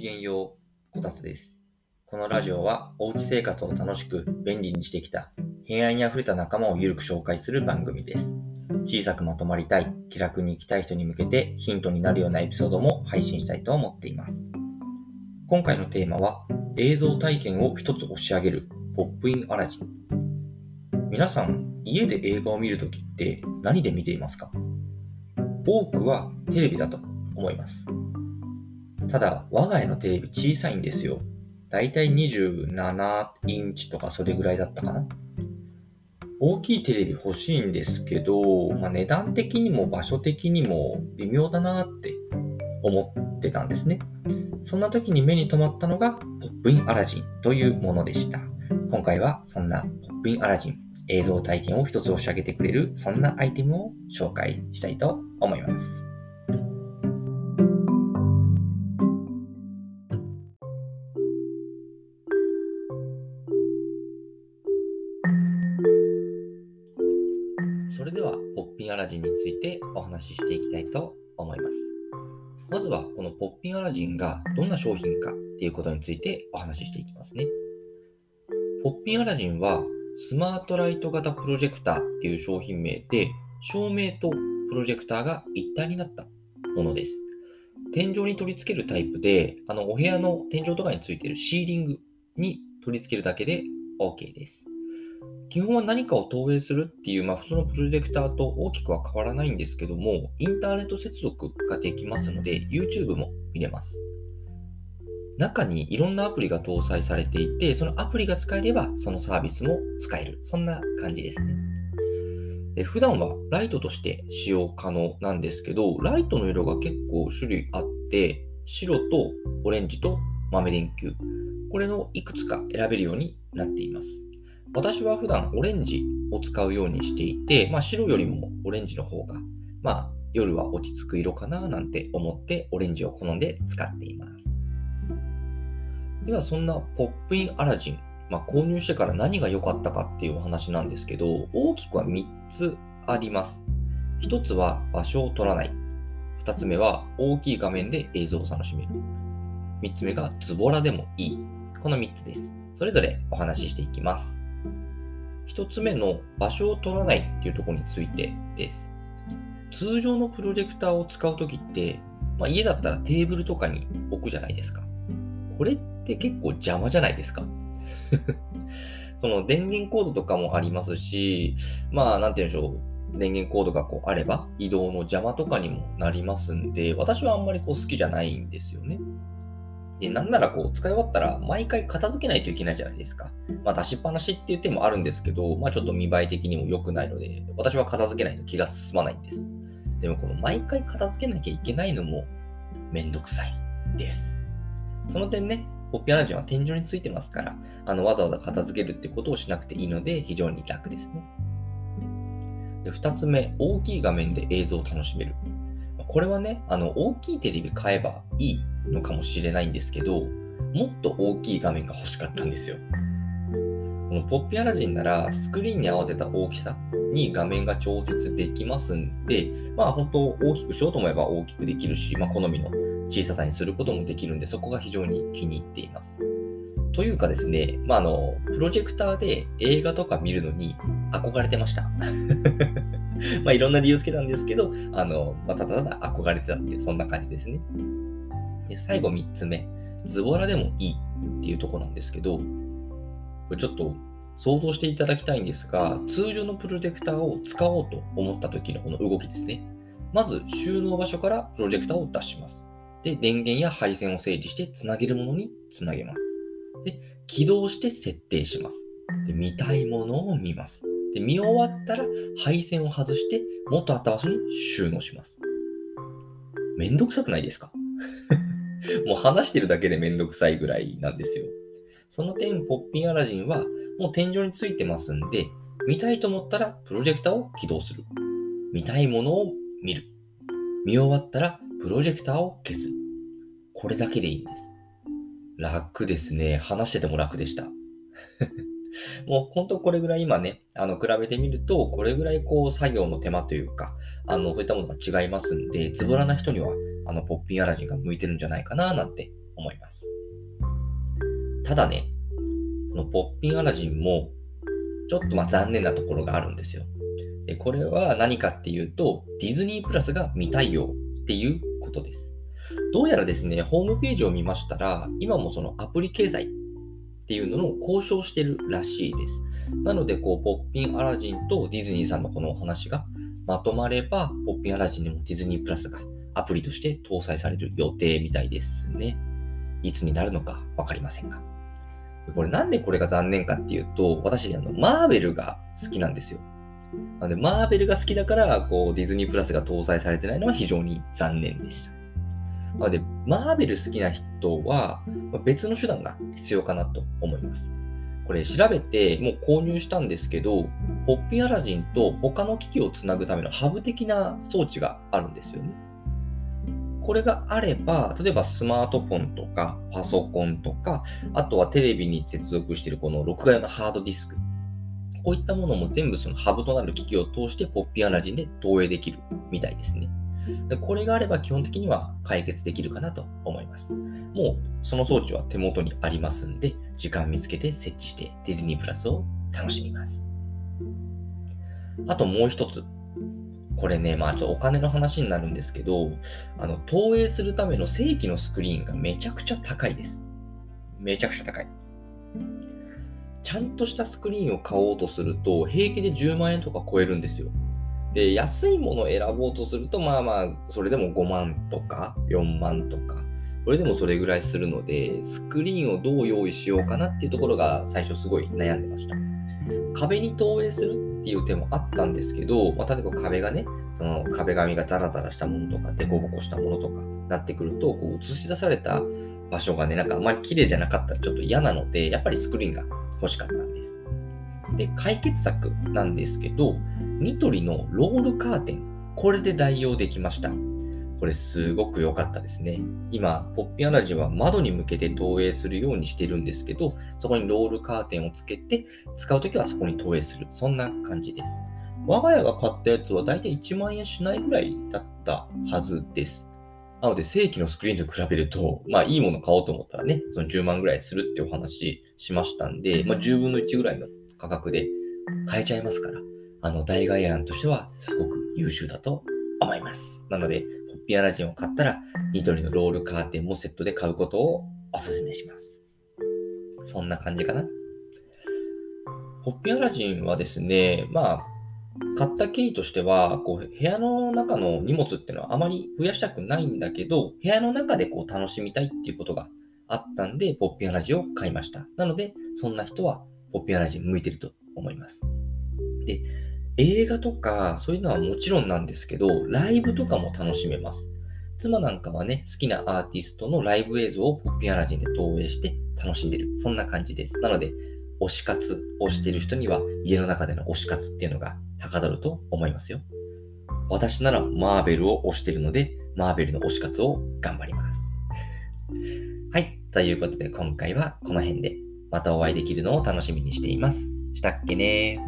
きげんよう、こたつです。このラジオは、おうち生活を楽しく便利にしてきた、平安に溢れた仲間をゆるく紹介する番組です。小さくまとまりたい、気楽に生きたい人に向けてヒントになるようなエピソードも配信したいと思っています。今回のテーマは、映像体験を一つ押し上げる、ポップインアラジン。皆さん、家で映画を見るときって何で見ていますか？多くはテレビだと思います。ただ、我が家のテレビ小さいんですよ。だいたい27インチとかそれぐらいだったかな。大きいテレビ欲しいんですけど、まあ、値段的にも場所的にも微妙だなって思ってたんですね。そんな時に目に留まったのがポップインアラジンというものでした。今回はそんなポップインアラジン、映像体験を一つ押し上げてくれるそんなアイテムを紹介したいと思います。それでは、ポッピンアラジンについてお話ししていきたいと思います。まずは、このポッピンアラジンがどんな商品かっていうことについてお話ししていきますね。ポッピンアラジンは、スマートライト型プロジェクターっていう商品名で、照明とプロジェクターが一体になったものです。天井に取り付けるタイプで、あの、お部屋の天井とかについているシーリングに取り付けるだけで OK です。基本は何かを投影するっていう、まあ、普通のプロジェクターと大きくは変わらないんですけども、インターネット接続ができますので、YouTube も見れます。中にいろんなアプリが搭載されていて、そのアプリが使えれば、そのサービスも使える。そんな感じですね。で普段はライトとして使用可能なんですけど、ライトの色が結構種類あって、白とオレンジと豆電球。これのいくつか選べるようになっています。私は普段オレンジを使うようにしていて、まあ、白よりもオレンジの方が、まあ、夜は落ち着く色かななんて思ってオレンジを好んで使っています。では、そんなポップインアラジン、まあ、購入してから何が良かったかっていうお話なんですけど、大きくは3つあります。1つは場所を取らない。2つ目は大きい画面で映像を楽しめる。3つ目がズボラでもいい。この3つです。それぞれお話ししていきます。一つ目の場所を取らないっていうところについてです。通常のプロジェクターを使うときって、まあ、家だったらテーブルとかに置くじゃないですか。これって結構邪魔じゃないですか。この電源コードとかもありますし、まあ、なんて言うんでしょう。電源コードがこうあれば移動の邪魔とかにもなりますんで、私はあんまりこう好きじゃないんですよね。で、なんならこう、使い終わったら、毎回片付けないといけないじゃないですか。まあ、出しっぱなしっていう手もあるんですけど、まあ、ちょっと見栄え的にも良くないので、私は片付けないと気が進まないんです。でも、この毎回片付けなきゃいけないのも、めんどくさいです。その点ね、ポッピアラジンは天井についてますから、あの、わざわざ片付けるってことをしなくていいので、非常に楽ですね。で、二つ目、大きい画面で映像を楽しめる。これはね、あの、大きいテレビ買えばいいのかもしれないんですけど、もっと大きい画面が欲しかったんですよ。このポッピアラジンなら、スクリーンに合わせた大きさに画面が調節できますんで、まあ本当大きくしようと思えば大きくできるし、まあ好みの小ささにすることもできるんで、そこが非常に気に入っています。というかですね、まああの、プロジェクターで映画とか見るのに憧れてました。まあいろんな理由つけたんですけど、あの、まあ、ただただ憧れてたっていう、そんな感じですね。で、最後3つ目、ズボラでもいいっていうとこなんですけど、これちょっと想像していただきたいんですが、通常のプロジェクターを使おうと思った時のこの動きですね。まず収納場所からプロジェクターを出します。で、電源や配線を整理してつなげるものにつなげます。で、起動して設定します。で、見たいものを見ます。で、見終わったら配線を外して元あった場所に収納します。めんどくさくないですか？もう話してるだけでめんどくさいぐらいなんですよ。その点、ポッピンアラジンはもう天井についてますんで、見たいと思ったらプロジェクターを起動する。見たいものを見る。見終わったらプロジェクターを消す。これだけでいいんです。楽ですね。話してても楽でした。もう本当これぐらい今ね、あの、比べてみると、これぐらいこう作業の手間というか、あの、そういったものが違いますんで、ズボラな人には、あの、ポッピンアラジンが向いてるんじゃないかな、なんて思います。ただね、このポッピンアラジンも、ちょっとまあ残念なところがあるんですよ。で、これは何かっていうと、ディズニープラスが未対応っていうことです。どうやらですね、ホームページを見ましたら、今もそのアプリ経済っていうのの交渉してるらしいです。なので、こう、ポッピンアラジンとディズニーさんのこのお話がまとまれば、ポッピンアラジンにもディズニープラスがアプリとして搭載される予定みたいですね。いつになるのかわかりませんが。これなんでこれが残念かっていうと、私、あの、マーベルが好きなんですよ。なので、マーベルが好きだから、こう、ディズニープラスが搭載されてないのは非常に残念でした。なので、マーベル好きな人は、別の手段が必要かなと思います。これ調べてもう購入したんですけど、ポッピンアラジンと他の機器をつなぐためのハブ的な装置があるんですよね。これがあれば、例えばスマートフォンとかパソコンとか、あとはテレビに接続しているこの録画用のハードディスク、こういったものも全部そのハブとなる機器を通してポッピーアラジンで投影できるみたいですね。でこれがあれば基本的には解決できるかなと思います。もうその装置は手元にありますんで、時間見つけて設置してディズニープラスを楽しみます。あともう一つ。これね、まあちょっとお金の話になるんですけど、あの、投影するための正規のスクリーンがめちゃくちゃ高いです。めちゃくちゃ高い。ちゃんとしたスクリーンを買おうとすると、平気で10万円とか超えるんですよ。で、安いものを選ぼうとすると、まあまあ、それでも5万とか4万とか、これでもそれぐらいするので、スクリーンをどう用意しようかなっていうところが最初すごい悩んでました。壁に投影するっていう手もあったんですけど、まあ、例えば壁がね、その壁紙がザラザラしたものとか、デコボコしたものとかなってくると、こう映し出された場所がね、なんかあんまり綺麗じゃなかったらちょっと嫌なので、やっぱりスクリーンが欲しかったんです。で、解決策なんですけど、ニトリのロールカーテン、これで代用できました。これすごく良かったですね。今、ポッピンアラジンは窓に向けて投影するようにしてるんですけど、そこにロールカーテンをつけて、使うときはそこに投影する。そんな感じです。我が家が買ったやつはだいたい1万円しないぐらいだったはずです。なので、正規のスクリーンと比べると、まあ、いいもの買おうと思ったらね、その10万ぐらいするってお話しましたんで、まあ、10分の1ぐらいの価格で買えちゃいますから、あの、代替案としてはすごく優秀だと思います。なので、ポッピアラジンを買ったら、ニトリのロールカーテンもセットで買うことをお勧めします。そんな感じかな。ポッピアラジンはですね、まあ、買った経緯としては、こう、部屋の中の荷物っていうのはあまり増やしたくないんだけど、部屋の中でこう楽しみたいっていうことがあったんで、ポッピアラジンを買いました。なので、そんな人はポッピアラジン向いてると思います。で、映画とかそういうのはもちろんなんですけど、ライブとかも楽しめます。妻なんかはね、好きなアーティストのライブ映像をポッピアラジンで投影して楽しんでる。そんな感じです。なので、推し活をしている人には家の中での推し活っていうのがはかどると思いますよ。私ならマーベルを推しているので、マーベルの推し活を頑張ります。はい。ということで今回はこの辺でまたお会いできるのを楽しみにしています。したっけね